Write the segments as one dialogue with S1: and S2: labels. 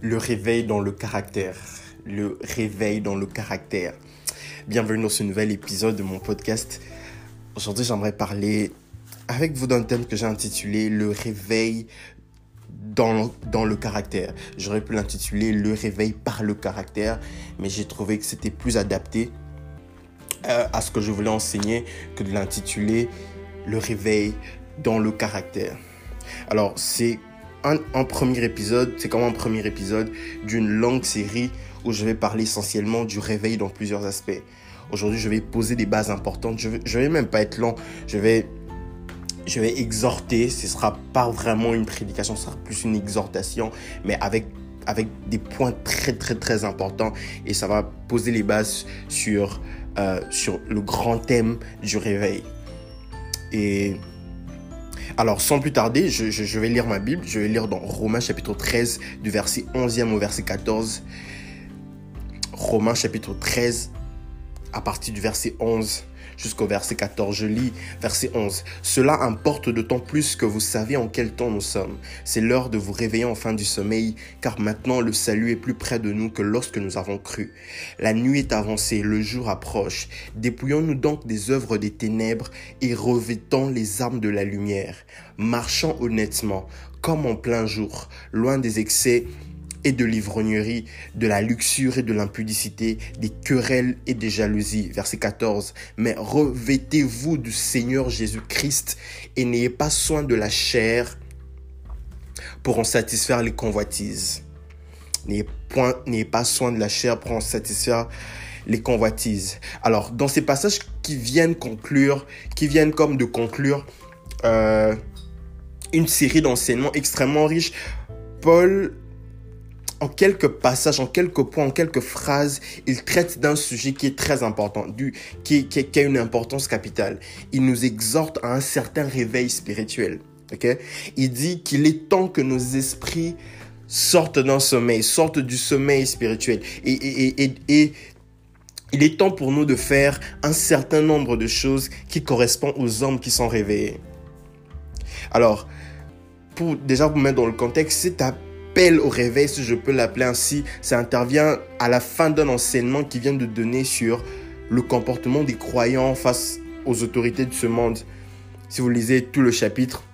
S1: le réveil dans le caractère. Le réveil dans le caractère. Bienvenue dans ce nouvel épisode de mon podcast. Aujourd'hui, j'aimerais parler avec vous d'un thème que j'ai intitulé Le réveil dans, dans le caractère. J'aurais pu l'intituler Le réveil par le caractère, mais j'ai trouvé que c'était plus adapté euh, à ce que je voulais enseigner que de l'intituler Le réveil dans le caractère. Alors, c'est un, premier épisode, c'est comme un premier épisode d'une longue série où je vais parler essentiellement du réveil dans plusieurs aspects. Aujourd'hui, je vais poser des bases importantes. Je vais, vais même pas être long. Je vais, je vais exhorter. Ce sera pas vraiment une prédication, ce sera plus une exhortation, mais avec avec des points très très très importants et ça va poser les bases sur euh, sur le grand thème du réveil. Et alors, sans plus tarder, je, vais lire ma Bible. Je vais lire dans Romains chapitre 13, du verset 11e au verset 14. Romains chapitre 13, à partir du verset 11 jusqu'au verset 14. Je lis verset 11. Cela importe d'autant plus que vous savez en quel temps nous sommes. C'est l'heure de vous réveiller en fin du sommeil, car maintenant le salut est plus près de nous que lorsque nous avons cru. La nuit est avancée, le jour approche. Dépouillons-nous donc des œuvres des ténèbres et revêtons les armes de la lumière. Marchons honnêtement, comme en plein jour, loin des excès et de l'ivrognerie, de la luxure et de l'impudicité, des querelles et des jalousies. Verset 14. Mais revêtez-vous du Seigneur Jésus-Christ et n'ayez pas soin de la chair pour en satisfaire les convoitises. N'ayez pas soin de la chair pour en satisfaire les convoitises. Alors, dans ces passages qui viennent conclure, qui viennent comme de conclure euh, une série d'enseignements extrêmement riches, Paul en quelques passages, en quelques points, en quelques phrases, il traite d'un sujet qui est très important, qui, a une importance capitale. Il nous exhorte à un certain réveil spirituel. Okay? Il dit qu'il est temps que nos esprits sortent d'un sommeil, sortent du sommeil spirituel. Et, il est temps pour nous de faire un certain nombre de choses qui correspondent aux hommes qui sont réveillés. Alors, pour déjà vous mettre dans le contexte, c'est à au réveil, si je peux l'appeler ainsi, ça intervient à la fin d'un enseignement qui vient de donner sur le comportement des croyants face aux autorités de ce monde. Si vous lisez tout le chapitre,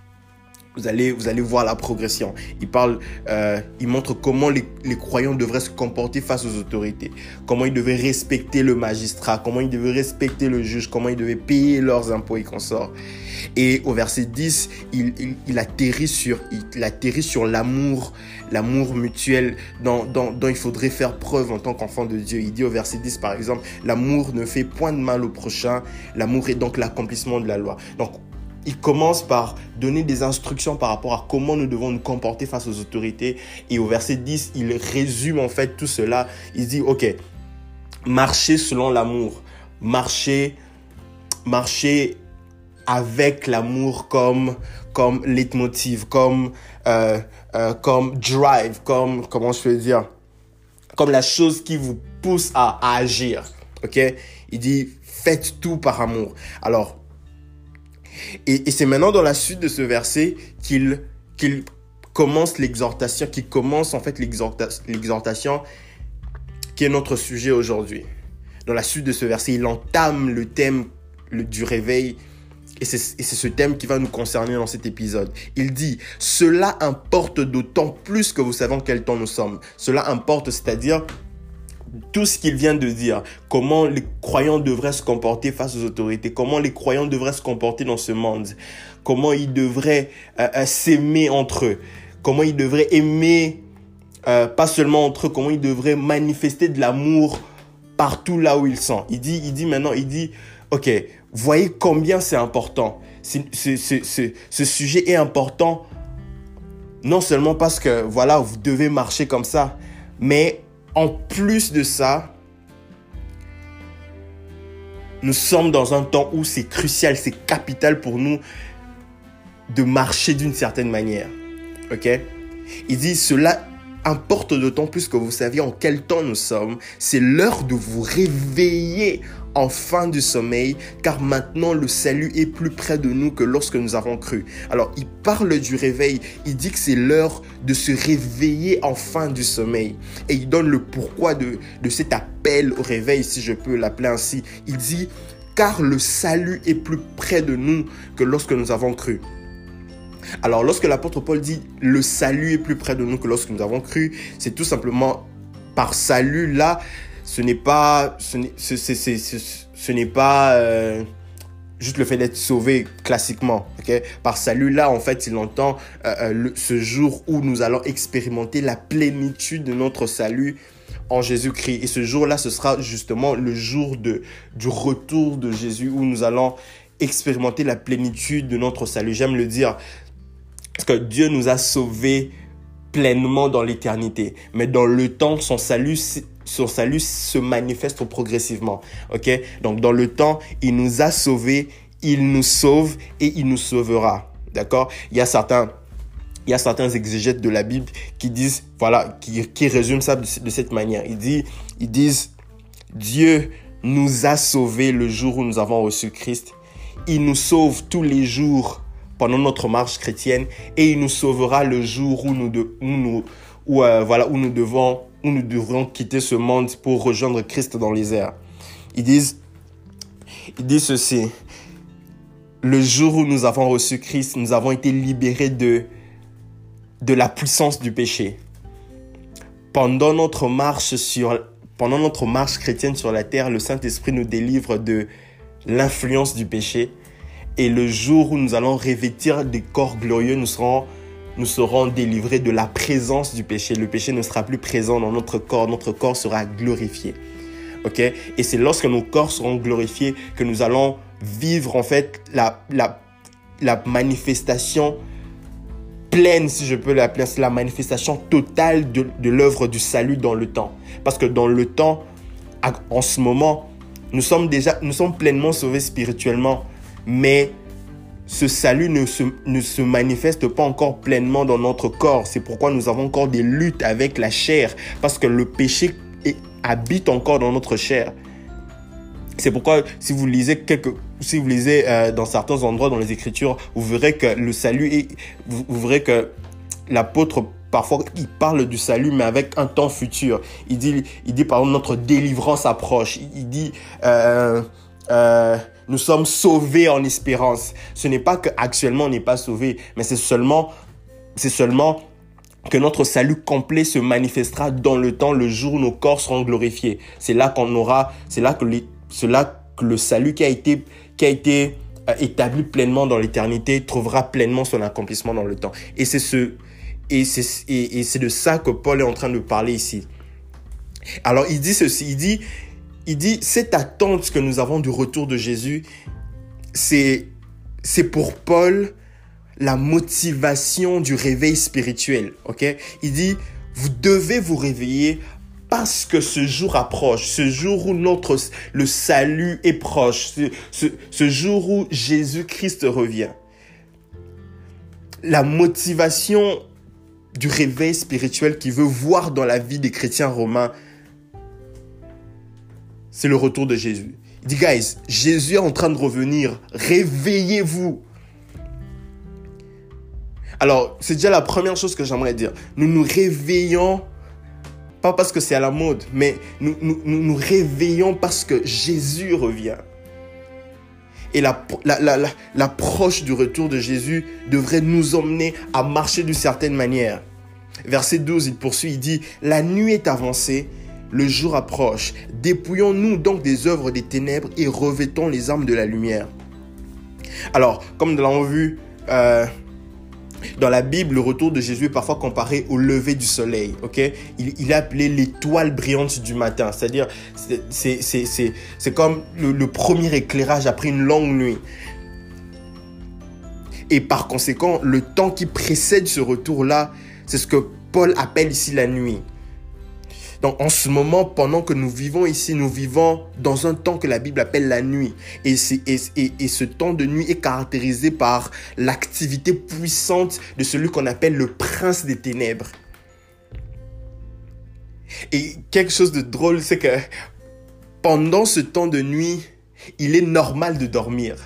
S1: vous allez, vous allez voir la progression. Il parle, euh, il montre comment les, les, croyants devraient se comporter face aux autorités, comment ils devaient respecter le magistrat, comment ils devaient respecter le juge, comment ils devaient payer leurs impôts et consorts. Et au verset 10, il, il, il atterrit sur, il, atterrit sur l'amour, l'amour mutuel dont, dont, dont, il faudrait faire preuve en tant qu'enfant de Dieu. Il dit au verset 10, par exemple, l'amour ne fait point de mal au prochain, l'amour est donc l'accomplissement de la loi. Donc, il commence par donner des instructions par rapport à comment nous devons nous comporter face aux autorités. Et au verset 10, il résume en fait tout cela. Il dit, OK, marchez selon l'amour. Marchez, marchez avec l'amour comme, comme leitmotiv, comme, euh, euh, comme drive, comme, comment je peux dire, comme la chose qui vous pousse à, à agir. OK? Il dit, faites tout par amour. Alors, et, c'est maintenant dans la suite de ce verset qu'il commence l'exhortation, qu'il commence en fait l'exhortation qui est notre sujet aujourd'hui. Dans la suite de ce verset, il entame le thème du réveil et c'est ce thème qui va nous concerner dans cet épisode. Il dit, cela importe d'autant plus que vous savez en quel temps nous sommes. Cela importe, c'est-à-dire tout ce qu'il vient de dire, comment les croyants devraient se comporter face aux autorités, comment les croyants devraient se comporter dans ce monde, comment ils devraient euh, euh, s'aimer entre eux, comment ils devraient aimer euh, pas seulement entre eux, comment ils devraient manifester de l'amour partout là où ils sont. Il dit, il dit maintenant, il dit, ok, voyez combien c'est important. Ce, ce, ce sujet est important non seulement parce que voilà, vous devez marcher comme ça, mais en plus de ça, nous sommes dans un temps où c'est crucial, c'est capital pour nous de marcher d'une certaine manière. Ok? Il dit cela importe d'autant plus que vous saviez en quel temps nous sommes. C'est l'heure de vous réveiller en fin du sommeil, car maintenant le salut est plus près de nous que lorsque nous avons cru. Alors, il parle du réveil, il dit que c'est l'heure de se réveiller en fin du sommeil. Et il donne le pourquoi de, de cet appel au réveil, si je peux l'appeler ainsi. Il dit, car le salut est plus près de nous que lorsque nous avons cru. Alors, lorsque l'apôtre Paul dit le salut est plus près de nous que lorsque nous avons cru, c'est tout simplement par salut là, ce n'est pas, ce n'est, ce, n'est pas euh, juste le fait d'être sauvé classiquement. Par salut là, en fait, il entend euh, euh, ce jour où nous allons expérimenter la plénitude de notre salut en Jésus-Christ. Et ce jour-là, ce sera justement le jour de, du retour de Jésus où nous allons expérimenter la plénitude de notre salut. J'aime le dire parce que Dieu nous a sauvés pleinement dans l'éternité. Mais dans le temps, son salut, son salut se manifeste progressivement. Ok? Donc dans le temps, il nous a sauvés, il nous sauve et il nous sauvera. D'accord? Il y a certains il y a certains exégètes de la Bible qui disent, voilà, qui, qui résument ça de, cette manière. Ils disent, ils disent, Dieu nous a sauvés le jour où nous avons reçu Christ. Il nous sauve tous les jours pendant notre marche chrétienne et il nous sauvera le jour où nous, de, où nous, où, euh, voilà, où nous devons, où nous devrons quitter ce monde pour rejoindre Christ dans les airs. Ils disent, ils disent ceci. Le jour où nous avons reçu Christ, nous avons été libérés de, de la puissance du péché. Pendant notre marche sur, pendant notre marche chrétienne sur la terre, le Saint-Esprit nous délivre de l'influence du péché et le jour où nous allons revêtir des corps glorieux, nous serons, nous serons délivrés de la présence du péché. Le péché ne sera plus présent dans notre corps. Notre corps sera glorifié. OK? Et c'est lorsque nos corps seront glorifiés que nous allons vivre en fait la, la, la manifestation pleine, si je peux l'appeler, c'est la manifestation totale de, de l'œuvre du salut dans le temps. Parce que dans le temps, en ce moment, nous sommes déjà, nous sommes pleinement sauvés spirituellement mais ce salut ne se, ne se manifeste pas encore pleinement dans notre corps. C'est pourquoi nous avons encore des luttes avec la chair, parce que le péché habite encore dans notre chair. C'est pourquoi si vous lisez quelques, si vous lisez euh, dans certains endroits dans les Écritures, vous verrez que le salut est, vous, verrez que l'apôtre parfois il parle du salut mais avec un temps futur. Il dit, il dit par exemple notre délivrance approche. Il, dit euh, euh, nous sommes sauvés en espérance. Ce n'est pas qu'actuellement on n'est pas sauvés, mais c'est seulement, c'est seulement que notre salut complet se manifestera dans le temps, le jour où nos corps seront glorifiés. C'est là qu'on aura, c'est là que, là que le salut qui a été, qui a été euh, établi pleinement dans l'éternité trouvera pleinement son accomplissement dans le temps. Et c'est ce, et c'est, et c'est de ça que Paul est en train de parler ici. Alors il dit ceci, il dit, il dit, cette attente que nous avons du retour de Jésus, c'est, c'est pour Paul la motivation du réveil spirituel. Ok? Il dit, vous devez vous réveiller parce que ce jour approche, ce jour où notre, le salut est proche, ce, ce jour où Jésus-Christ revient. La motivation du réveil spirituel qui veut voir dans la vie des chrétiens romains c'est le retour de Jésus. Il dit, guys, Jésus est en train de revenir. Réveillez-vous. Alors, c'est déjà la première chose que j'aimerais dire. Nous nous réveillons, pas parce que c'est à la mode, mais nous nous, nous réveillons parce que Jésus revient. Et l'approche la, la, du retour de Jésus devrait nous emmener à marcher d'une certaine manière. Verset 12, il poursuit, il dit, la nuit est avancée le jour approche. Dépouillons-nous donc des œuvres des ténèbres et revêtons les armes de la lumière. Alors, comme nous l'avons vu euh, dans la Bible, le retour de Jésus est parfois comparé au lever du soleil. Ok, il, est appelé l'étoile brillante du matin. C'est-à-dire, c'est comme le, le premier éclairage après une longue nuit. Et par conséquent, le temps qui précède ce retour-là, c'est ce que Paul appelle ici la nuit. En ce moment, pendant que nous vivons ici, nous vivons dans un temps que la Bible appelle la nuit. Et, ce temps de nuit est caractérisé par l'activité puissante de celui qu'on appelle le prince des ténèbres. Et quelque chose de drôle, c'est que pendant ce temps de nuit, il est normal de dormir.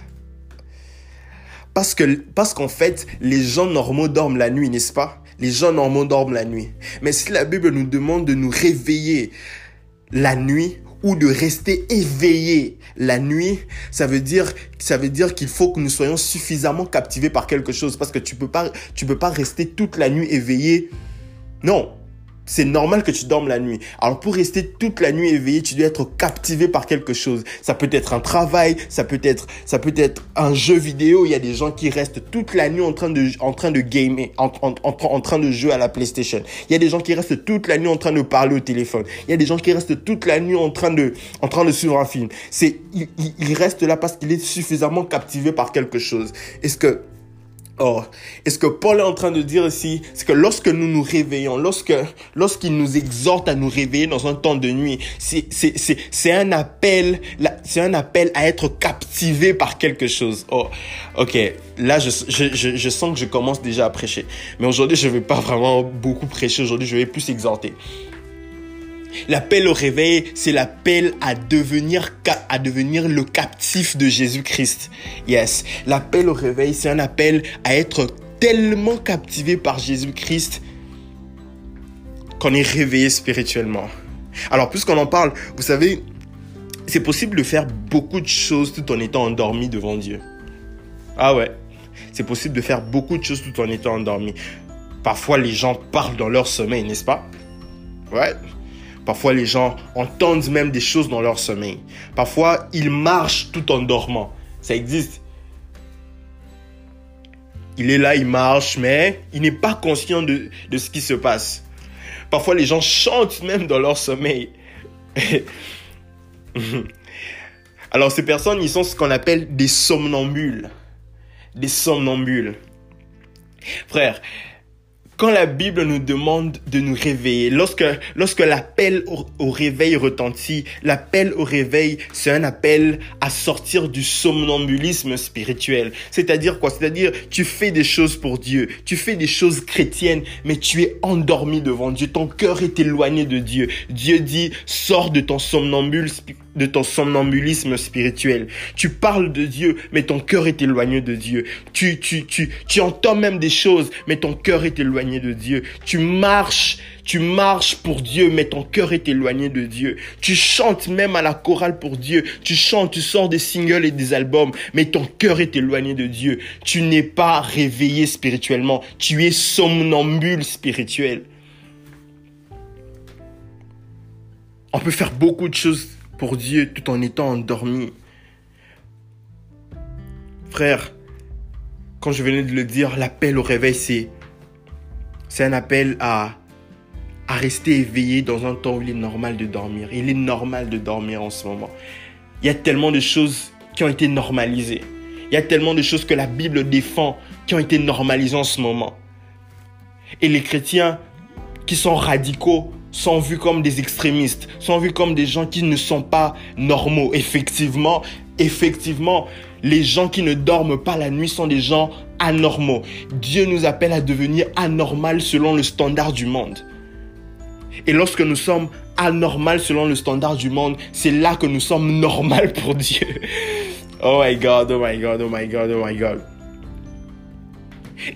S1: Parce qu'en fait, les gens normaux dorment la nuit, n'est-ce pas? Les gens normaux dorment la nuit. Mais si la Bible nous demande de nous réveiller la nuit ou de rester éveillé la nuit, ça veut dire ça veut dire qu'il faut que nous soyons suffisamment captivés par quelque chose parce que tu peux pas tu peux pas rester toute la nuit éveillé. Non, c'est normal que tu dormes la nuit. Alors pour rester toute la nuit éveillé, tu dois être captivé par quelque chose. Ça peut être un travail, ça peut être, ça peut être un jeu vidéo. Il y a des gens qui restent toute la nuit en train de, en train de gamer, en, train de jouer à la PlayStation. Il y a des gens qui restent toute la nuit en train de parler au téléphone. Il y a des gens qui restent toute la nuit en train de, en train de suivre un film. C'est, il, il reste là parce qu'il est suffisamment captivé par quelque chose. Est-ce que Oh, et ce que Paul est en train de dire ici, c'est que lorsque nous nous réveillons, lorsque, lorsqu'il nous exhorte à nous réveiller dans un temps de nuit, c'est, c'est, c'est, c'est un appel, c'est un appel à être captivé par quelque chose. Oh, ok. Là, je, je, je, je sens que je commence déjà à prêcher. Mais aujourd'hui, je vais pas vraiment beaucoup prêcher. Aujourd'hui, je vais plus exhorter. L'appel au réveil, c'est l'appel à devenir, à devenir le captif de Jésus-Christ. Yes. L'appel au réveil, c'est un appel à être tellement captivé par Jésus-Christ qu'on est réveillé spirituellement. Alors, puisqu'on en parle, vous savez, c'est possible de faire beaucoup de choses tout en étant endormi devant Dieu. Ah ouais, c'est possible de faire beaucoup de choses tout en étant endormi. Parfois, les gens parlent dans leur sommeil, n'est-ce pas? Ouais, Parfois, les gens entendent même des choses dans leur sommeil. Parfois, ils marchent tout en dormant. Ça existe. Il est là, il marche, mais il n'est pas conscient de, ce qui se passe. Parfois, les gens chantent même dans leur sommeil. Alors, ces personnes, ils sont ce qu'on appelle des somnambules. Des somnambules. Frère, quand la Bible nous demande de nous réveiller, lorsque, lorsque l'appel au, réveil retentit, l'appel au réveil, c'est un appel à sortir du somnambulisme spirituel. C'est-à-dire quoi? C'est-à-dire, tu fais des choses pour Dieu, tu fais des choses chrétiennes, mais tu es endormi devant Dieu, ton cœur est éloigné de Dieu. Dieu dit, sors de ton somnambule de ton somnambulisme spirituel. Tu parles de Dieu, mais ton cœur est éloigné de Dieu. Tu, tu, tu, tu entends même des choses, mais ton cœur est éloigné de Dieu. Tu marches, tu marches pour Dieu, mais ton cœur est éloigné de Dieu. Tu chantes même à la chorale pour Dieu. Tu chantes, tu sors des singles et des albums, mais ton cœur est éloigné de Dieu. Tu n'es pas réveillé spirituellement. Tu es somnambule spirituel. On peut faire beaucoup de choses pour Dieu tout en étant endormi. Frère, quand je venais de le dire, l'appel au réveil, c'est, c'est un appel à, à rester éveillé dans un temps où il est normal de dormir. Il est normal de dormir en ce moment. Il y a tellement de choses qui ont été normalisées. Il y a tellement de choses que la Bible défend qui ont été normalisées en ce moment. Et les chrétiens qui sont radicaux sont vus comme des extrémistes, sont vus comme des gens qui ne sont pas normaux. Effectivement, effectivement, les gens qui ne dorment pas la nuit sont des gens anormaux. Dieu nous appelle à devenir anormal selon le standard du monde. Et lorsque nous sommes anormal selon le standard du monde, c'est là que nous sommes normal pour Dieu. Oh my God, oh my God, oh my God, oh my God.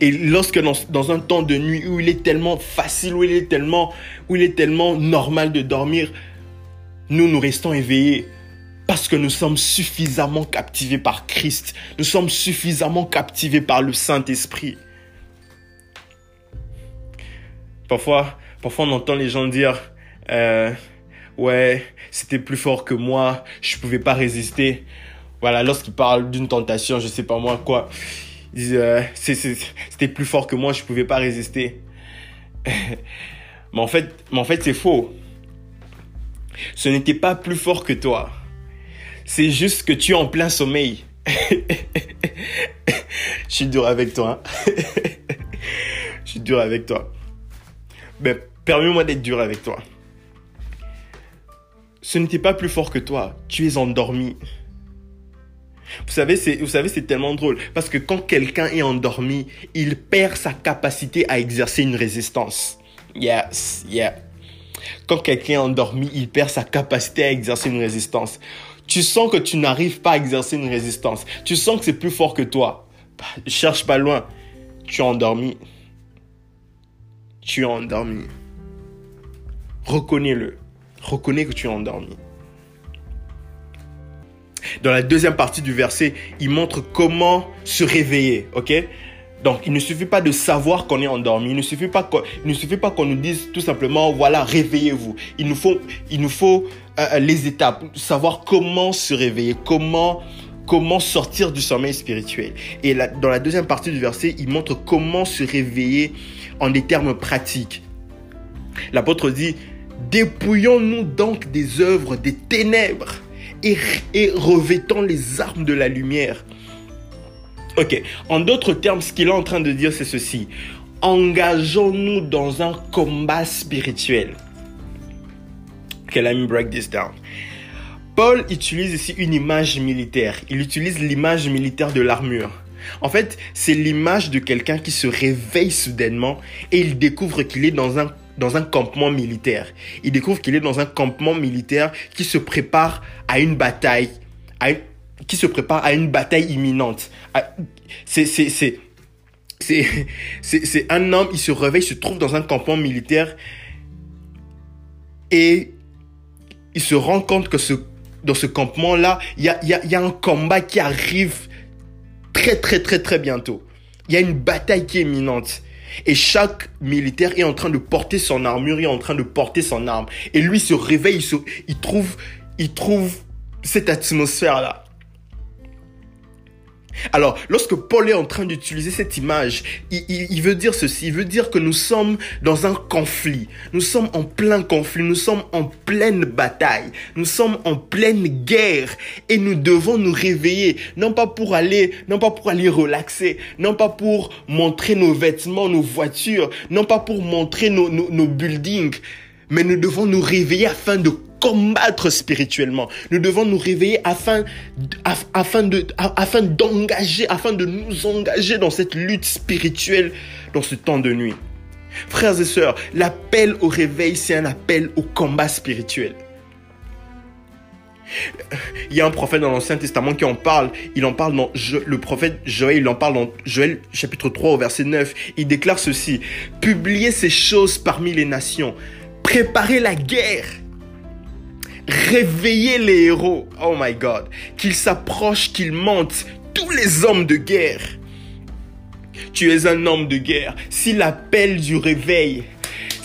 S1: Et lorsque dans, un temps de nuit où il est tellement facile, où il est tellement, où il est tellement normal de dormir, nous, nous restons éveillés parce que nous sommes suffisamment captivés par Christ. Nous sommes suffisamment captivés par le Saint-Esprit. Parfois, parfois on entend les gens dire, euh, ouais, c'était plus fort que moi, je pouvais pas résister. Voilà, lorsqu'ils parlent d'une tentation, je sais pas moi quoi. Euh, c'était plus fort que moi, je pouvais pas résister. mais en fait, fait c'est faux. Ce n'était pas plus fort que toi. C'est juste que tu es en plein sommeil. je suis dur avec toi. Hein. je suis dur avec toi. Mais permets-moi d'être dur avec toi. Ce n'était pas plus fort que toi. Tu es endormi. Vous savez, c'est, vous savez, c'est tellement drôle. Parce que quand quelqu'un est endormi, il perd sa capacité à exercer une résistance. Yes, yeah. quand quelqu'un est endormi, il perd sa capacité à exercer une résistance. Tu sens que tu n'arrives pas à exercer une résistance. Tu sens que c'est plus fort que toi. Bah, cherche pas loin. Tu es endormi. Tu es endormi. Reconnais-le. Reconnais que tu es endormi. Dans la deuxième partie du verset, il montre comment se réveiller, ok? Donc, il ne suffit pas de savoir qu'on est endormi. Il ne suffit pas qu'on, ne suffit pas qu'on nous dise tout simplement, voilà, réveillez-vous. Il nous faut, il nous faut euh, les étapes, savoir comment se réveiller, comment, comment sortir du sommeil spirituel. Et dans la deuxième partie du verset, il montre comment se réveiller en des termes pratiques. L'apôtre dit, dépouillons-nous donc des œuvres des ténèbres et, et revêtons les armes de la lumière. Ok, en d'autres termes, ce qu'il est en train de dire, c'est ceci. Engageons-nous dans un combat spirituel. Ok, let me break this down. Paul utilise ici une image militaire. Il utilise l'image militaire de l'armure. En fait, c'est l'image de quelqu'un qui se réveille soudainement et il découvre qu'il est dans un, dans un campement militaire. Il découvre qu'il est dans un campement militaire qui se prépare à une bataille, qui se prépare à une bataille imminente. C'est, c'est, un homme, il se réveille, se trouve dans un campement militaire et il se rend compte que ce, dans ce campement-là, il y, a, y a un combat qui arrive très, très, très, très bientôt. Il y a une bataille qui est imminente. Et chaque militaire est en train de porter son armure, est en train de porter son arme. Et lui se réveille, il trouve, il trouve cette atmosphère-là. Alors, lorsque Paul est en train d'utiliser cette image, il, veut dire ceci, il veut dire que nous sommes dans un conflit, nous sommes en plein conflit, nous sommes en pleine bataille, nous sommes en pleine guerre et nous devons nous réveiller, non pas pour aller, non pas pour aller relaxer, non pas pour montrer nos vêtements, nos voitures, non pas pour montrer nos, buildings, mais nous devons nous réveiller afin de combattre spirituellement. Nous devons nous réveiller afin, afin de, afin d'engager, afin de nous engager dans cette lutte spirituelle dans ce temps de nuit. Frères et sœurs, l'appel au réveil, c'est un appel au combat spirituel. Il y a un prophète dans l'Ancien Testament qui en parle. Il en parle dans le prophète Joël, il en parle dans Joël chapitre 3 au verset 9. Il déclare ceci. Publiez ces choses parmi les nations. Préparez la guerre réveiller les héros. Oh my God. Qu'ils s'approchent, qu'ils montent. Tous les hommes de guerre. Tu es un homme de guerre. Si l'appel du réveil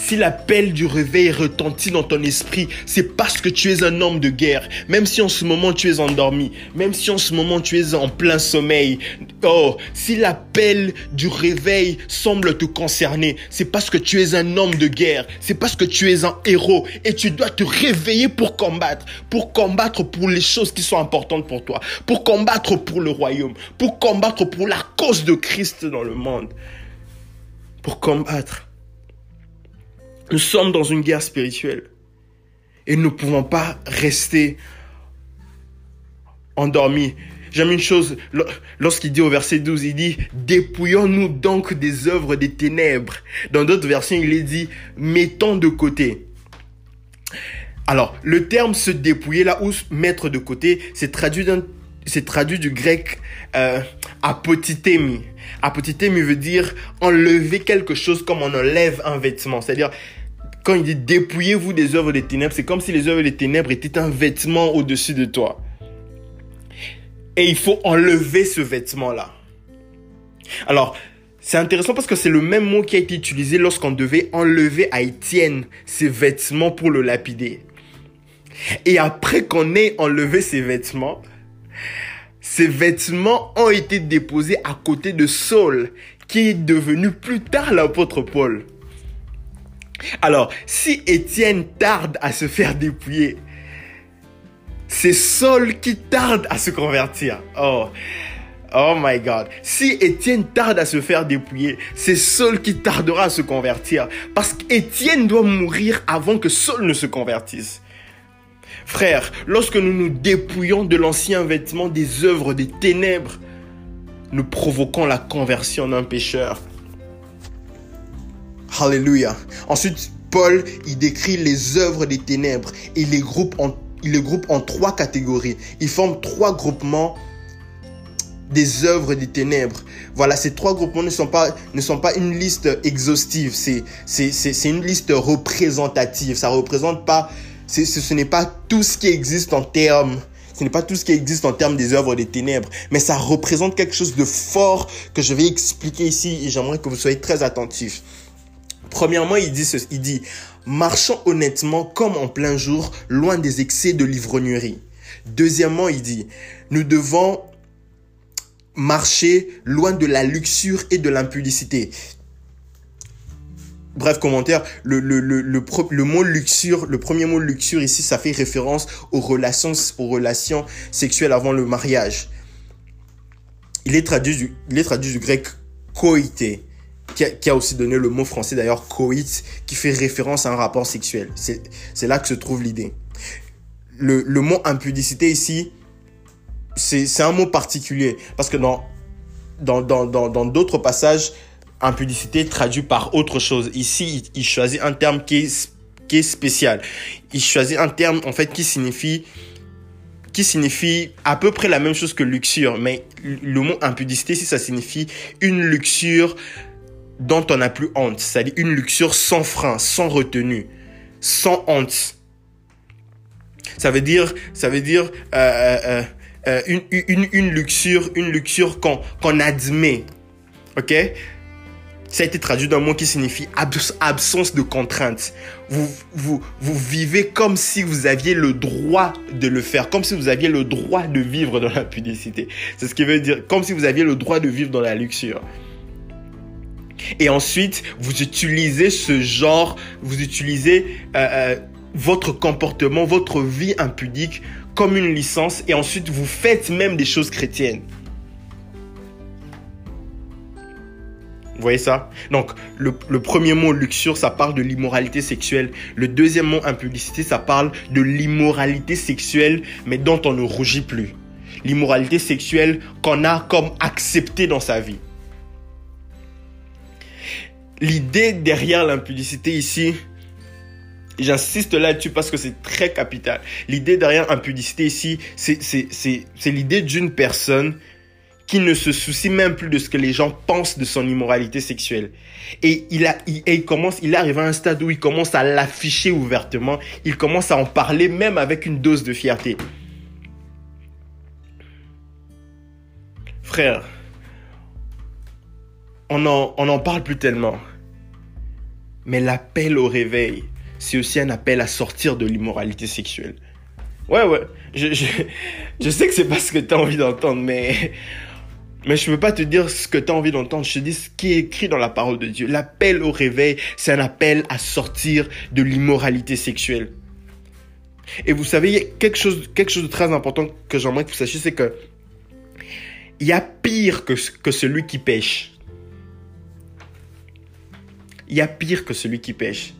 S1: si l'appel du réveil retentit dans ton esprit, c'est parce que tu es un homme de guerre. Même si en ce moment tu es endormi, même si en ce moment tu es en plein sommeil. Oh, si l'appel du réveil semble te concerner, c'est parce que tu es un homme de guerre. C'est parce que tu es un héros et tu dois te réveiller pour combattre. Pour combattre pour les choses qui sont importantes pour toi. Pour combattre pour le royaume. Pour combattre pour la cause de Christ dans le monde. Pour combattre. Nous sommes dans une guerre spirituelle. Et nous ne pouvons pas rester endormis. J'aime une chose, lorsqu'il dit au verset 12, il dit, dépouillons-nous donc des œuvres des ténèbres. Dans d'autres versions, il est dit, mettons de côté. Alors, le terme se dépouiller là ou mettre de côté, c'est traduit, c'est traduit du grec euh, apotitemi. Apotitemi veut dire enlever quelque chose comme on enlève un vêtement. C'est-à-dire, quand il dit dépouillez-vous des œuvres des ténèbres, c'est comme si les œuvres des ténèbres étaient un vêtement au-dessus de toi. Et il faut enlever ce vêtement-là. Alors, c'est intéressant parce que c'est le même mot qui a été utilisé lorsqu'on devait enlever à Étienne ses vêtements pour le lapider. Et après qu'on ait enlevé ses vêtements, ces vêtements ont été déposés à côté de Saul, qui est devenu plus tard l'apôtre Paul. Alors, si Étienne tarde à se faire dépouiller, c'est Saul qui tarde à se convertir. Oh. Oh my God. Si Étienne tarde à se faire dépouiller, c'est Saul qui tardera à se convertir. Parce qu'Étienne doit mourir avant que Saul ne se convertisse. Frère, lorsque nous nous dépouillons de l'ancien vêtement des œuvres des ténèbres, nous provoquons la conversion d'un pécheur. Alléluia. Ensuite, Paul, il décrit les œuvres des ténèbres et les groupe en, il les groupe en trois catégories. Il forme trois groupements des œuvres des ténèbres. Voilà, ces trois groupements ne sont pas, ne sont pas une liste exhaustive, c'est, c'est, une liste représentative. Ça représente pas, ce, ce n'est pas tout ce qui existe en termes, ce n'est pas tout ce qui existe en termes des œuvres des ténèbres, mais ça représente quelque chose de fort que je vais expliquer ici et j'aimerais que vous soyez très attentifs. Premièrement, il dit, il dit, marchons honnêtement comme en plein jour, loin des excès de l'ivrognerie. Deuxièmement, il dit, nous devons marcher loin de la luxure et de l'impudicité. Bref commentaire, le, le, le, le, mot luxure, le premier mot luxure ici, ça fait référence aux relations, aux relations sexuelles avant le mariage. Il est traduit du, il est traduit du grec koité, qui a, aussi donné le mot français d'ailleurs coït, qui fait référence à un rapport sexuel. C'est là que se trouve l'idée. Le, le mot impudicité ici, c'est un mot particulier parce que dans dans dans dans d'autres passages impudicité traduit par autre chose. Ici, il, choisit un terme qui est qui est spécial. Il choisit un terme en fait qui signifie qui signifie à peu près la même chose que luxure, mais le mot impudicité ici ça signifie une luxure dont on n'a plus honte, c'est-à-dire une luxure sans frein, sans retenue, sans honte. Ça veut dire, ça veut dire euh, euh, euh une, une, une, luxure, une luxure qu'on qu'on admet. Ok? Ça a été traduit d'un mot qui signifie absence de contrainte. Vous, vous, vous vivez comme si vous aviez le droit de le faire, comme si vous aviez le droit de vivre dans la publicité. C'est ce qui veut dire, comme si vous aviez le droit de vivre dans la luxure. Et ensuite, vous utilisez ce genre, vous utilisez euh, euh, votre comportement, votre vie impudique comme une licence et ensuite vous faites même des choses chrétiennes. Vous voyez ça? Donc, le, premier mot luxure, ça parle de l'immoralité sexuelle. Le deuxième mot impudicité, ça parle de l'immoralité sexuelle, mais dont on ne rougit plus. L'immoralité sexuelle qu'on a comme acceptée dans sa vie. L'idée derrière l'impudicité ici, J'insiste là-dessus parce que c'est très capital. L'idée derrière impudicité ici, c'est l'idée d'une personne qui ne se soucie même plus de ce que les gens pensent de son immoralité sexuelle. Et il a, il, commence, il arrive à un stade où il commence à l'afficher ouvertement. Il commence à en parler même avec une dose de fierté. Frère, on en, on en parle plus tellement. Mais l'appel au réveil, c'est aussi un appel à sortir de l'immoralité sexuelle. Ouais, ouais. Je, je, je sais que c'est pas ce que tu as envie d'entendre, mais, mais je peux pas te dire ce que tu as envie d'entendre. Je te dis ce qui est écrit dans la parole de Dieu. L'appel au réveil, c'est un appel à sortir de l'immoralité sexuelle. Et vous savez, quelque chose de très important que j'aimerais que vous sachiez, c'est que il y a pire que, que celui qui pêche. Il y a pire que celui qui pêche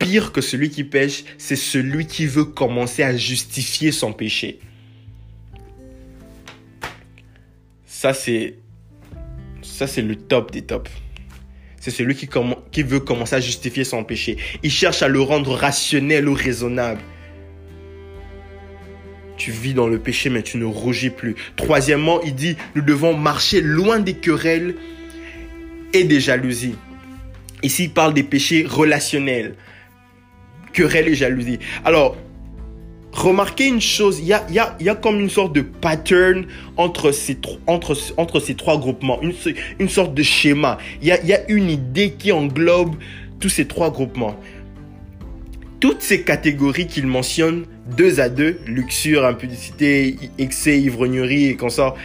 S1: pire que celui qui pêche, c'est celui qui veut commencer à justifier son péché. Ça, c'est, le top des tops. C'est celui qui, veut commencer à justifier son péché. Il cherche à le rendre rationnel ou raisonnable. Tu vis dans le péché, mais tu ne rougis plus. Troisièmement, il dit, nous devons marcher loin des querelles et des jalousies. Ici, il parle des péchés relationnels querelle et jalousie. Alors, remarquez une chose, il y a, comme une sorte de pattern entre ces, trois groupements, une, sorte de schéma. Il y a, y a une idée qui englobe tous ces trois groupements. Toutes ces catégories qu'il mentionne, deux à deux, luxure, impudicité, excès, ivrognerie et consort,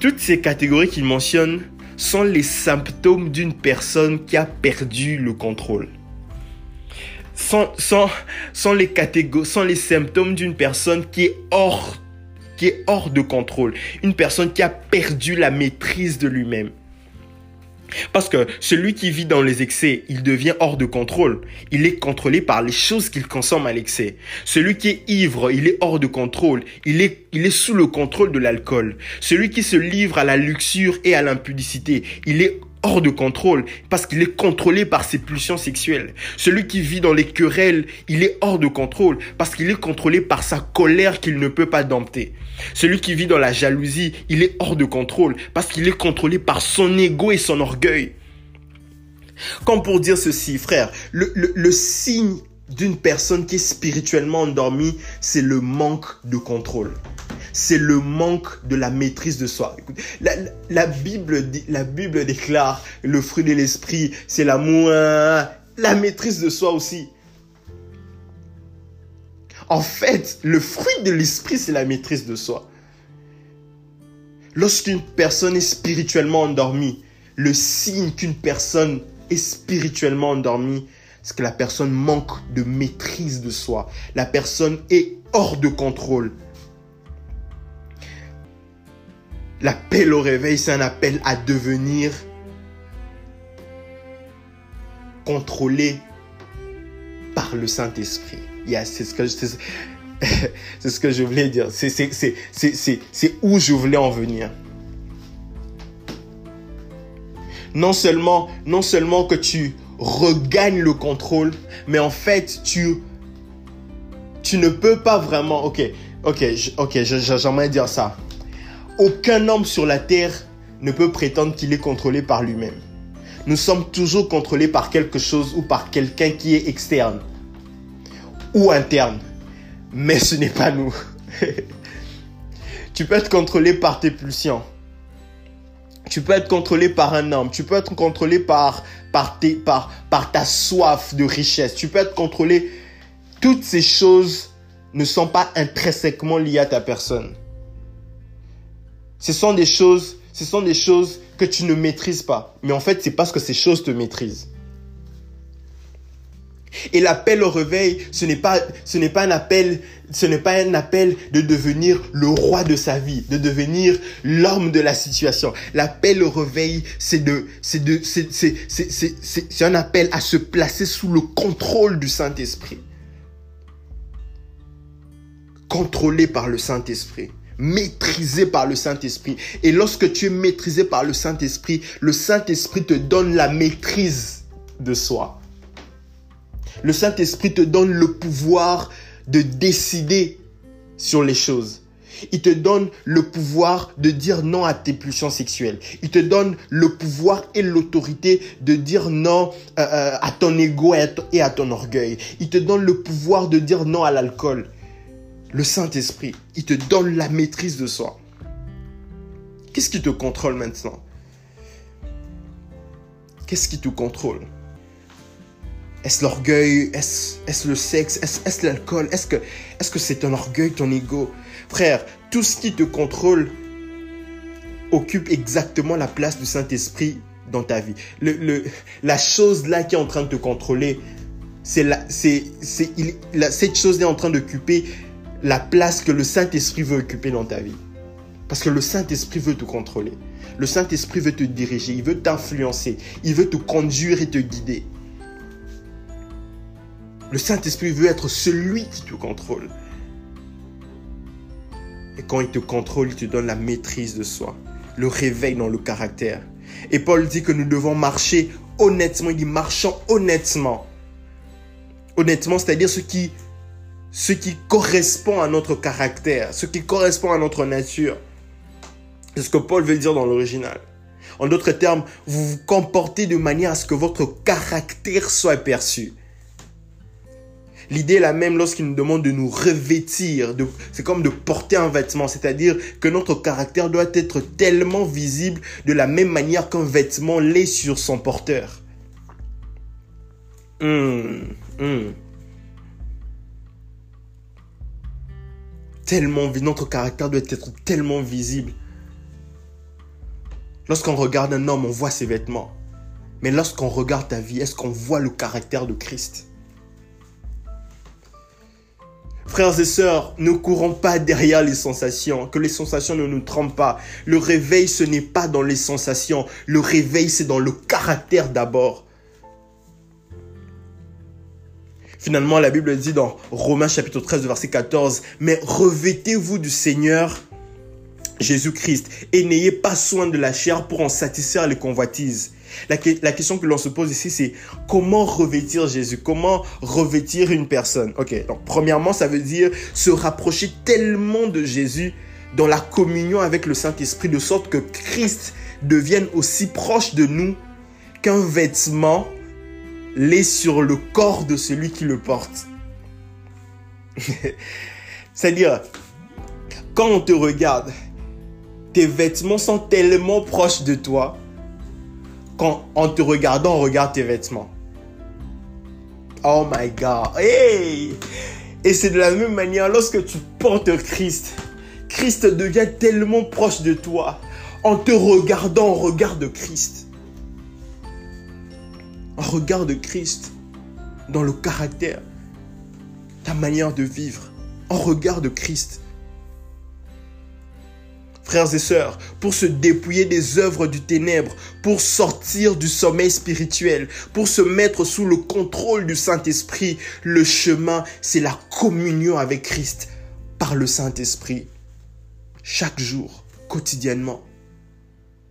S1: toutes ces catégories qu'il mentionne sont les symptômes d'une personne qui a perdu le contrôle sont, les catégories, sont les symptômes d'une personne qui est hors, qui est hors de contrôle. Une personne qui a perdu la maîtrise de lui-même. Parce que celui qui vit dans les excès, il devient hors de contrôle. Il est contrôlé par les choses qu'il consomme à l'excès. Celui qui est ivre, il est hors de contrôle. Il est, il est sous le contrôle de l'alcool. Celui qui se livre à la luxure et à l'impudicité, il est hors de contrôle parce qu'il est contrôlé par ses pulsions sexuelles. Celui qui vit dans les querelles, il est hors de contrôle parce qu'il est contrôlé par sa colère qu'il ne peut pas dompter. Celui qui vit dans la jalousie, il est hors de contrôle parce qu'il est contrôlé par son ego et son orgueil. Comme pour dire ceci, frère, le, le signe d'une personne qui est spirituellement endormie, c'est le manque de contrôle c'est le manque de la maîtrise de soi. la, Bible, la Bible déclare le fruit de l'esprit, c'est l'amour, la maîtrise de soi aussi. En fait, le fruit de l'esprit, c'est la maîtrise de soi. Lorsqu'une personne est spirituellement endormie, le signe qu'une personne est spirituellement endormie, c'est que la personne manque de maîtrise de soi. La personne est hors de contrôle. L'appel au réveil, c'est un appel à devenir contrôlé par le Saint-Esprit. c'est ce que c'est ce que je voulais dire. C'est où je voulais en venir. Non seulement, non seulement que tu regagnes le contrôle, mais en fait, tu, tu ne peux pas vraiment. Ok, ok, ok, j'aimerais dire ça aucun homme sur la terre ne peut prétendre qu'il est contrôlé par lui-même. Nous sommes toujours contrôlés par quelque chose ou par quelqu'un qui est externe ou interne. Mais ce n'est pas nous. tu peux être contrôlé par tes pulsions. Tu peux être contrôlé par un homme. Tu peux être contrôlé par, ta soif de richesse. Tu peux être contrôlé. Toutes ces choses ne sont pas intrinsèquement liées à ta personne. Ce sont des choses, ce sont des choses que tu ne maîtrises pas. Mais en fait, c'est parce que ces choses te maîtrisent. Et l'appel au réveil, ce n'est pas, pas un appel, ce de devenir le roi de sa vie, de devenir l'homme de la situation. L'appel au réveil, c'est de, c'est un appel à se placer sous le contrôle du Saint-Esprit. Contrôlé par le Saint-Esprit maîtrisé par le Saint-Esprit. Et lorsque tu es maîtrisé par le Saint-Esprit, le Saint-Esprit te donne la maîtrise de soi. Le Saint-Esprit te donne le pouvoir de décider sur les choses. Il te donne le pouvoir de dire non à tes pulsions sexuelles. Il te donne le pouvoir et l'autorité de dire non euh, euh, à ton ego et à ton orgueil. Il te donne le pouvoir de dire non à l'alcool le Saint-Esprit, il te donne la maîtrise de soi. Qu'est-ce qui te contrôle maintenant? Qu'est-ce qui te contrôle? Est-ce l'orgueil? Est-ce le sexe? Est-ce l'alcool? Est-ce que c'est -ce c'est ton orgueil, ton ego? Frère, tout ce qui te contrôle occupe exactement la place du Saint-Esprit dans ta vie. La chose là qui est en train de te contrôler, c'est cette chose là est en train d'occuper la place que le Saint-Esprit veut occuper dans ta vie. Parce que le Saint-Esprit veut te contrôler. Le Saint-Esprit veut te diriger, il veut t'influencer, il veut te conduire et te guider. Le Saint-Esprit veut être celui qui te contrôle. Et quand il te contrôle, il te donne la maîtrise de soi, le réveil dans le caractère. Et Paul dit que nous devons marcher honnêtement. Il dit marchons honnêtement. Honnêtement, c'est-à-dire ce qui ce qui correspond à notre caractère, ce qui correspond à notre nature. C'est ce que Paul veut dire dans l'original. En d'autres termes, vous vous comportez de manière à ce que votre caractère soit perçu. L'idée est la même lorsqu'il nous demande de nous revêtir. C'est comme de porter un vêtement. C'est-à-dire que notre caractère doit être tellement visible de la même manière qu'un vêtement l'est sur son porteur. Hum, hum. Tellement, notre caractère doit être tellement visible. Lorsqu'on regarde un homme, on voit ses vêtements. Mais lorsqu'on regarde ta vie, est-ce qu'on voit le caractère de Christ? Frères et sœurs, ne courons pas derrière les sensations, que les sensations ne nous trompent pas. Le réveil, ce n'est pas dans les sensations. Le réveil, c'est dans le caractère d'abord. Finalement, la Bible dit dans Romains chapitre 13, verset 14, mais revêtez-vous du Seigneur Jésus-Christ et n'ayez pas soin de la chair pour en satisfaire les convoitises. La, question que l'on se pose ici, c'est comment revêtir Jésus? Comment revêtir une personne? Ok, donc premièrement, ça veut dire se rapprocher tellement de Jésus dans la communion avec le Saint-Esprit, de sorte que Christ devienne aussi proche de nous qu'un vêtement l'est sur le corps de celui qui le porte. C'est-à-dire, quand on te regarde, tes vêtements sont tellement proches de toi quand en te regardant, on regarde tes vêtements. Oh my God. Hey! Et c'est de la même manière lorsque tu portes Christ. Christ devient tellement proche de toi. En te regardant, on regarde Christ. On regarde Christ dans le caractère, ta manière de vivre. On regarde Christ frères et sœurs, pour se dépouiller des œuvres du ténèbre, pour sortir du sommeil spirituel, pour se mettre sous le contrôle du Saint-Esprit. Le chemin, c'est la communion avec Christ par le Saint-Esprit. Chaque jour, quotidiennement.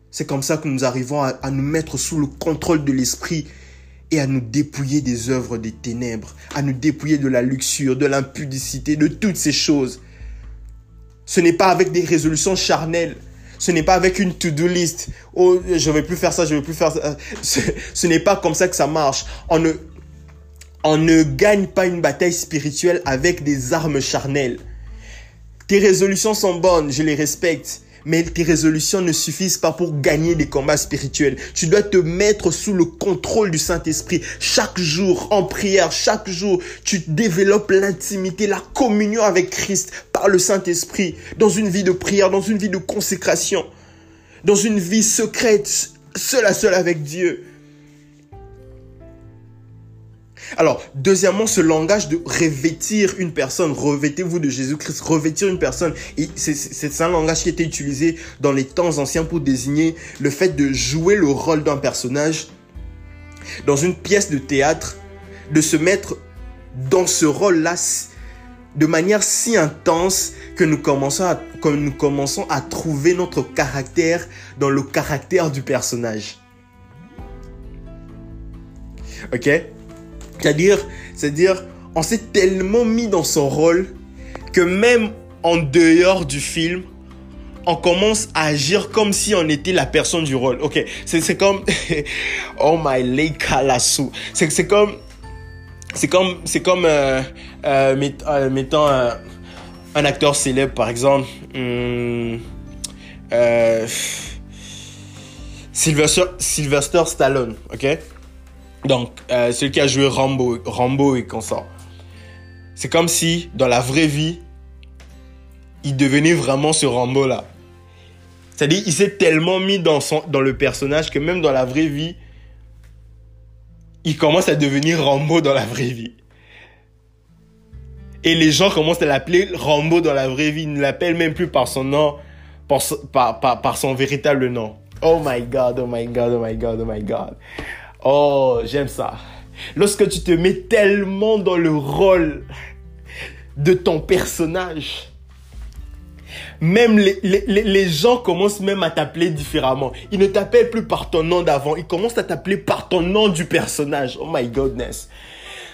S1: C'est comme ça que nous arrivons à, nous mettre sous le contrôle de l'Esprit et à nous dépouiller des œuvres des ténèbres, à nous dépouiller de la luxure, de l'impudicité, de toutes ces choses ce n'est pas avec des résolutions charnelles. Ce n'est pas avec une to-do list. Oh, je vais plus faire ça, je vais plus faire ça. Ce, n'est pas comme ça que ça marche. On ne, on ne gagne pas une bataille spirituelle avec des armes charnelles. Tes résolutions sont bonnes, je les respecte mais tes résolutions ne suffisent pas pour gagner des combats spirituels. Tu dois te mettre sous le contrôle du Saint-Esprit. Chaque jour, en prière, chaque jour, tu développes l'intimité, la communion avec Christ par le Saint-Esprit, dans une vie de prière, dans une vie de consécration, dans une vie secrète, seul à seul avec Dieu. Alors, deuxièmement, ce langage de revêtir une personne, revêtez-vous de Jésus-Christ, revêtir une personne, c'est un langage qui était utilisé dans les temps anciens pour désigner le fait de jouer le rôle d'un personnage dans une pièce de théâtre, de se mettre dans ce rôle-là de manière si intense que nous commençons à, trouver notre caractère dans le caractère du personnage. Ok? C'est-à-dire, c'est-à-dire, on s'est tellement mis dans son rôle que même en dehors du film, on commence à agir comme si on était la personne du rôle. Ok, c'est comme, oh my lake C'est c'est comme, c'est comme, c'est comme, euh, euh, euh mettons un acteur célèbre par exemple. Hmm, euh, Sylvester, Sylvester Stallone, ok? Donc, euh, celui qui a joué Rambo, Rambo et consort. C'est comme si, dans la vraie vie, il devenait vraiment ce Rambo-là. C'est-à-dire, il s'est tellement mis dans, son, le personnage que même dans la vraie vie, il commence à devenir Rambo dans la vraie vie. Et les gens commencent à l'appeler Rambo dans la vraie vie. Ils ne l'appellent même plus par son nom, par, par, par son véritable nom. Oh my God, oh my God, oh my God, oh my God. Oh, j'aime ça. Lorsque tu te mets tellement dans le rôle de ton personnage, même les, les, gens commencent même à t'appeler différemment. Ils ne t'appellent plus par ton nom d'avant, ils commencent à t'appeler par ton nom du personnage. Oh my goodness.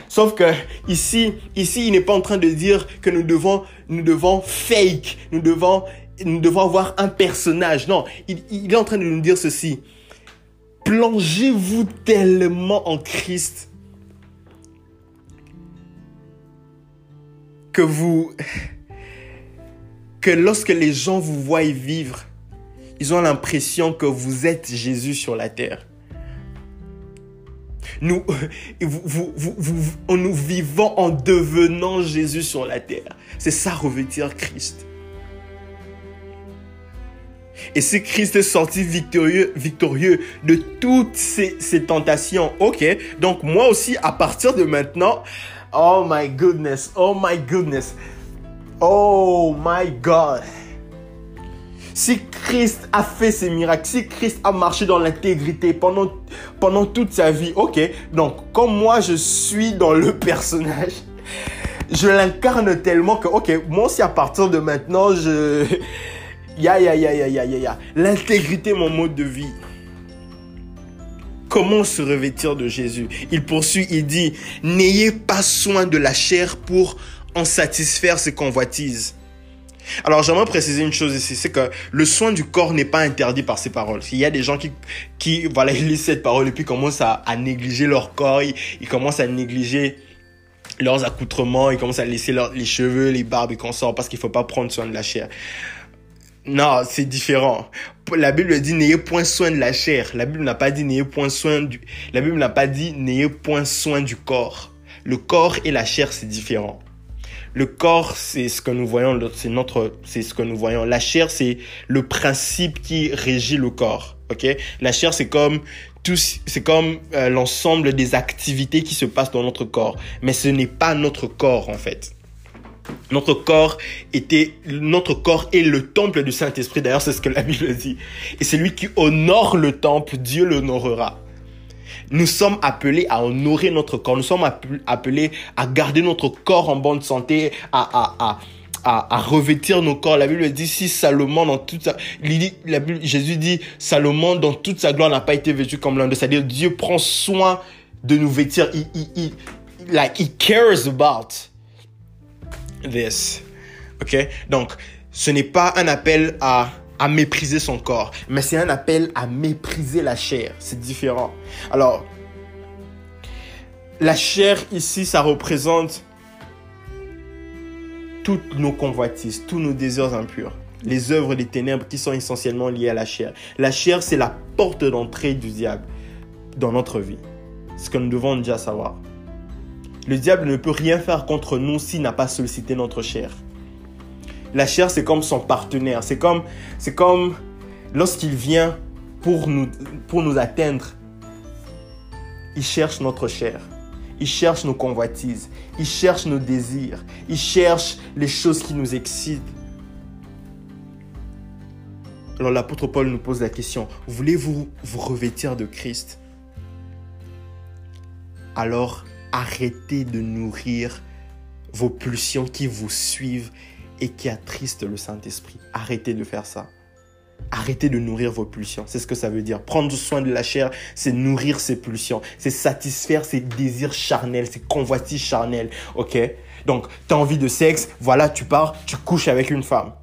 S1: Sauf que ici, ici, il n'est pas en train de dire que nous devons, nous devons fake, nous devons, nous devons avoir un personnage. Non, il, il est en train de nous dire ceci plongez-vous tellement en Christ que vous que lorsque les gens vous voient vivre, ils ont l'impression que vous êtes Jésus sur la terre. Nous, vous, nous vivons en devenant Jésus sur la terre. C'est ça revêtir Christ. Et si Christ est sorti victorieux, victorieux de toutes ces, tentations, ok, donc moi aussi, à partir de maintenant, oh my goodness, oh my goodness, oh my God. Si Christ a fait ces miracles, si Christ a marché dans l'intégrité pendant, pendant toute sa vie, ok, donc comme moi je suis dans le personnage, je l'incarne tellement que, ok, moi aussi à partir de maintenant, je, Ya, ya, ya, ya, ya, ya, ya. L'intégrité, mon mode de vie. Comment se revêtir de Jésus? Il poursuit, il dit, n'ayez pas soin de la chair pour en satisfaire ses convoitises. Alors j'aimerais préciser une chose ici, c'est que le soin du corps n'est pas interdit par ces paroles. Il y a des gens qui, qui voilà, ils lisent cette parole et puis commencent à, négliger leur corps, ils, commencent à négliger leurs accoutrements, ils commencent à laisser les cheveux, les barbes et consorts parce qu'il faut pas prendre soin de la chair. Non, c'est différent. La Bible dit n'ayez point soin de la chair. La Bible n'a pas dit n'ayez point soin du. La Bible n'a pas dit n'ayez point soin du corps. Le corps et la chair c'est différent. Le corps, c'est ce que nous voyons, c'est notre, c'est ce que nous voyons. La chair, c'est le principe qui régit le corps. Ok, la chair, c'est comme tout, c'est comme euh, l'ensemble des activités qui se passent dans notre corps, mais ce n'est pas notre corps en fait. Notre corps était, notre corps est le temple du Saint-Esprit. D'ailleurs, c'est ce que la Bible dit. Et celui qui honore le temple, Dieu l'honorera. Nous sommes appelés à honorer notre corps. Nous sommes appelés à garder notre corps en bonne santé, à, à, à, à, revêtir nos corps. La Bible dit si Salomon dans toute sa, la Bible, Jésus dit Salomon dans toute sa gloire n'a pas été vêtu comme l'un de. C'est-à-dire Dieu prend soin de nous vêtir. Il, il, il, like he cares about this. Ok? Donc, ce n'est pas un appel à à mépriser son corps, mais c'est un appel à mépriser la chair. C'est différent. Alors, la chair ici, ça représente toutes nos convoitises, tous nos désirs impurs, les œuvres des ténèbres qui sont essentiellement liées à la chair. La chair, c'est la porte d'entrée du diable dans notre vie. Ce que nous devons déjà savoir. Le diable ne peut rien faire contre nous s'il n'a pas sollicité notre chair. La chair, c'est comme son partenaire. C'est comme, c'est comme lorsqu'il vient pour nous, pour nous atteindre, il cherche notre chair. Il cherche nos convoitises. Il cherche nos désirs. Il cherche les choses qui nous excitent. Alors l'apôtre Paul nous pose la question, voulez-vous vous revêtir de Christ? Alors arrêtez de nourrir vos pulsions qui vous suivent et qui attriste le Saint-Esprit. Arrêtez de faire ça. Arrêtez de nourrir vos pulsions. C'est ce que ça veut dire. Prendre soin de la chair, c'est nourrir ses pulsions. C'est satisfaire ses désirs charnels, ses convoitises charnelles. OK? Donc, tu as envie de sexe, voilà, tu pars, tu couches avec une femme.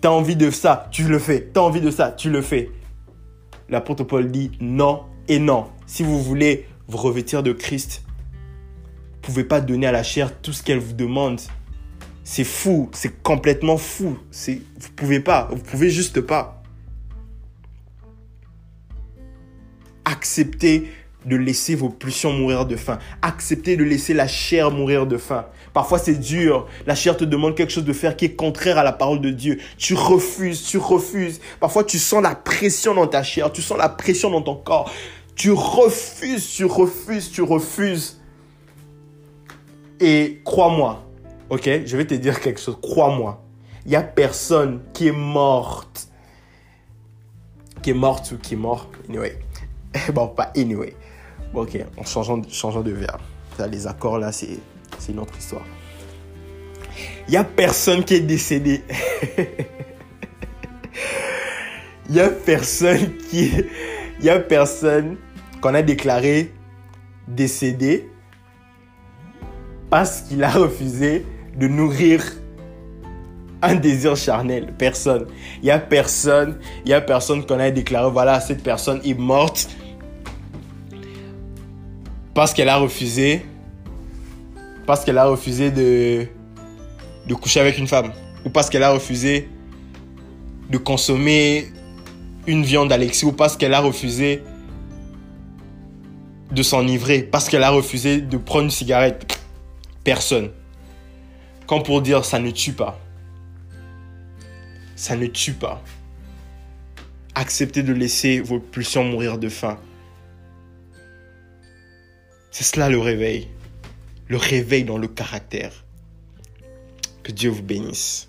S1: Tu as envie de ça, tu le fais. Tu as envie de ça, tu le fais. L'apôtre Paul dit non et non. Si vous voulez vous revêtir de Christ, pouvez pas donner à la chair tout ce qu'elle vous demande. C'est fou, c'est complètement fou. C'est, vous pouvez pas, vous pouvez juste pas. Acceptez de laisser vos pulsions mourir de faim. Acceptez de laisser la chair mourir de faim. Parfois c'est dur. La chair te demande quelque chose de faire qui est contraire à la parole de Dieu. Tu refuses, tu refuses. Parfois tu sens la pression dans ta chair, tu sens la pression dans ton corps. Tu refuses, tu refuses, tu refuses. Et crois-moi, Ok, je vais te dire quelque chose. Crois-moi. Il n'y a personne qui est morte. Qui est morte ou qui est mort. Anyway. bon, pas anyway. Bon, ok, en changeant, changeant de verbe. Les accords là, c'est une autre histoire. Il n'y a personne qui est décédé. Il n'y a personne qui. Il a personne qu'on a déclaré décédé parce qu'il a refusé de nourrir un désir charnel. Personne. Il y a personne, il y a personne qu'on a déclaré, voilà, cette personne est morte parce qu'elle a refusé, parce qu'elle a refusé de, de coucher avec une femme, ou parce qu'elle a refusé de consommer une viande d'Alexis, ou parce qu'elle a refusé de s'enivrer, parce qu'elle a refusé de prendre une cigarette. Personne. Comme pour dire ça ne tue pas. Ça ne tue pas. Acceptez de laisser vos pulsions mourir de faim. C'est cela le réveil. Le réveil dans le caractère. Que Dieu vous bénisse.